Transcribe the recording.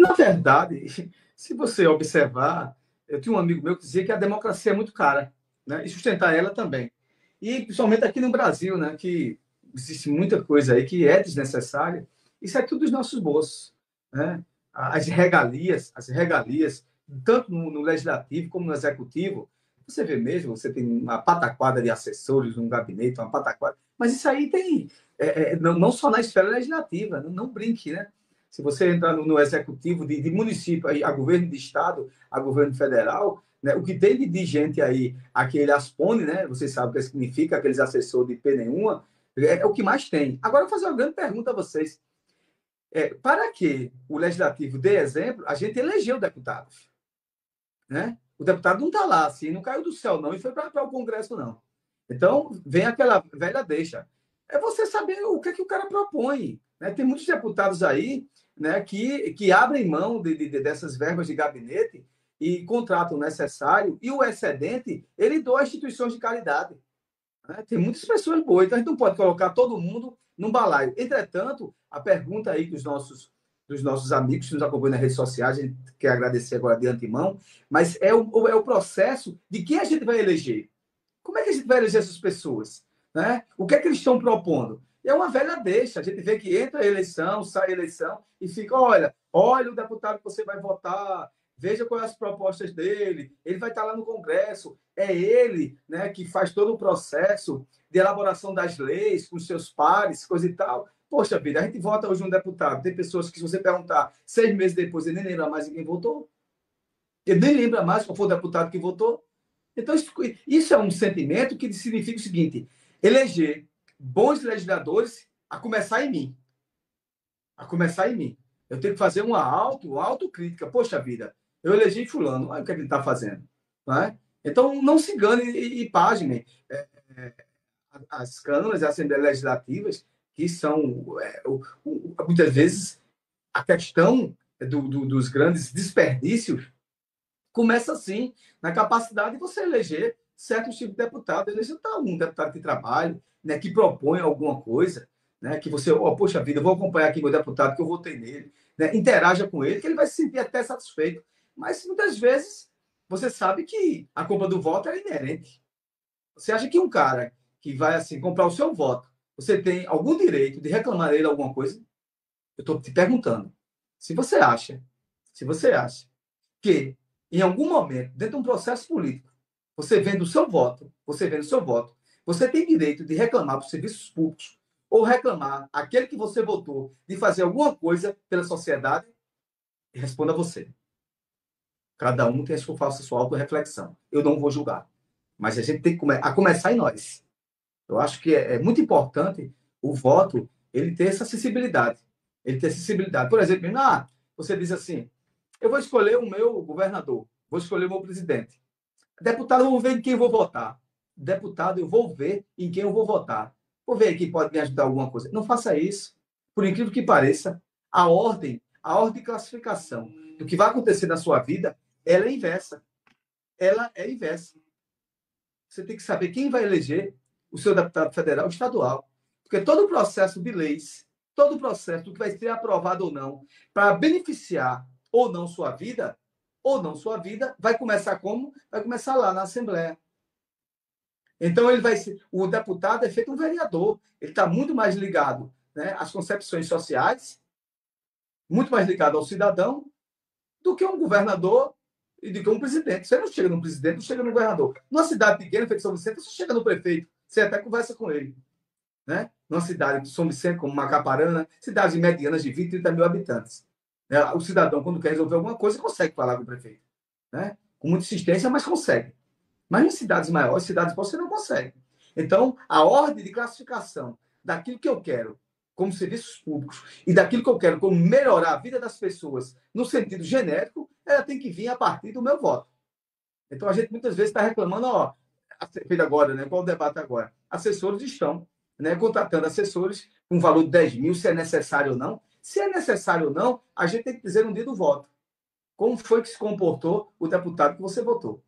Na verdade, se você observar, eu tinha um amigo meu que dizia que a democracia é muito cara, né? E sustentar ela também. E principalmente aqui no Brasil, né? Que existe muita coisa aí que é desnecessária. Isso é tudo dos nossos bolsos, né? As regalias, as regalias, tanto no, no legislativo como no executivo, você vê mesmo, você tem uma pataquada de assessores, um gabinete, uma pataquada. Mas isso aí tem, é, é, não, não, só na esfera legislativa, não, não brinque, né? Se você entrar no, no executivo de, de, município, a governo de estado, a governo federal, né, o que tem de, de gente aí, aquele ASPONE, né? Vocês sabem o que significa, aqueles assessores de P nenhuma, é, é, o que mais tem. Agora, eu vou fazer uma grande pergunta a vocês. É, para que o legislativo dê exemplo, a gente elegeu deputados. Né? O deputado não está lá, assim, não caiu do céu, não, e foi para o Congresso, não. Então, vem aquela velha deixa. É você saber o que, é que o cara propõe. Né? Tem muitos deputados aí né, que, que abrem mão de, de, dessas verbas de gabinete e contratam o necessário, e o excedente ele doa a instituições de caridade. Né? Tem muitas pessoas boas, então a gente não pode colocar todo mundo num balaio. Entretanto, a pergunta aí dos nossos, dos nossos amigos que nos acompanham nas redes sociais, a gente quer agradecer agora de antemão, mas é o, é o processo de quem a gente vai eleger. Como é que a gente vai eleger essas pessoas? Né? O que é que eles estão propondo? É uma velha deixa. A gente vê que entra a eleição, sai a eleição e fica, olha, olha o deputado que você vai votar, veja quais as propostas dele, ele vai estar lá no Congresso, é ele né, que faz todo o processo de elaboração das leis com seus pares, coisa e tal. Poxa vida, a gente vota hoje um deputado, tem pessoas que, se você perguntar seis meses depois, ele nem lembra mais de quem votou. Ele nem lembra mais qual foi o deputado que votou. Então, isso, isso é um sentimento que significa o seguinte: eleger bons legisladores a começar em mim. A começar em mim. Eu tenho que fazer uma auto, autocrítica. Poxa vida, eu elegi fulano, olha o que, ele está fazendo. Não é? Então, não se engane e, e págine. É, é, as câmaras e assembleias legislativas, que são, é, o, o, muitas vezes, a questão do, do, dos grandes desperdícios começa assim, na capacidade de você eleger certos tipos de deputado. Eleger tá um deputado que trabalhe, né, que propõe alguma coisa, né, que você, oh, poxa vida, vou acompanhar aqui meu deputado, que eu votei nele, né, interaja com ele, que ele vai se sentir até satisfeito. Mas muitas vezes você sabe que a compra do voto é inerente. Você acha que um cara que vai assim comprar o seu voto, você tem algum direito de reclamar dele alguma coisa? Eu estou te perguntando. Se você acha, se você acha que em algum momento, dentro de um processo político, você vendo o seu voto, você vendo o seu voto, você tem direito de reclamar para os serviços públicos ou reclamar aquele que você votou de fazer alguma coisa pela sociedade? Responda você. Cada um tem a sua, faça a sua auto-reflexão. Eu não vou julgar. Mas a gente tem que come a começar em nós. Eu acho que é, é, muito importante o voto ele ter essa acessibilidade. Ele ter acessibilidade. Por exemplo, ah, você diz assim: eu vou escolher o meu governador, vou escolher o meu presidente. Deputado, eu vou ver em quem eu vou votar. Deputado, eu vou ver em quem eu vou votar. Vou ver quem pode me ajudar alguma coisa. Não faça isso. Por incrível que pareça, a ordem, a ordem de classificação do que vai acontecer na sua vida, ela é inversa. Ela é inversa. Você tem que saber quem vai eleger o seu deputado federal estadual. Porque todo o processo de leis, todo o processo que vai ser aprovado ou não, para beneficiar ou não sua vida, ou não sua vida, vai começar como? Vai começar lá na Assembleia. Então ele vai ser, o deputado é feito um vereador, ele está muito mais ligado né, às concepções sociais, muito mais ligado ao cidadão do que um governador e do que um presidente. Você não chega no presidente, não chega no governador. Numa cidade pequena, feita São Vicente, você chega no prefeito, você até conversa com ele. Né? Numa cidade de São Vicente, como Macaparana, cidades medianas de 20, 30 mil habitantes. Né? O cidadão, quando quer resolver alguma coisa, consegue falar com o prefeito. Né? Com muita insistência, mas consegue. Mas em cidades maiores, cidades você não consegue. Então, a ordem de classificação daquilo que eu quero como serviços públicos e daquilo que eu quero como melhorar a vida das pessoas no sentido genérico, ela tem que vir a partir do meu voto. Então, a gente muitas vezes está reclamando, ó, feito agora, né? Qual o debate agora? Assessores estão né, contratando assessores com um valor de 10 mil, se é necessário ou não. Se é necessário ou não, a gente tem que dizer no dia do voto. Como foi que se comportou o deputado que você votou?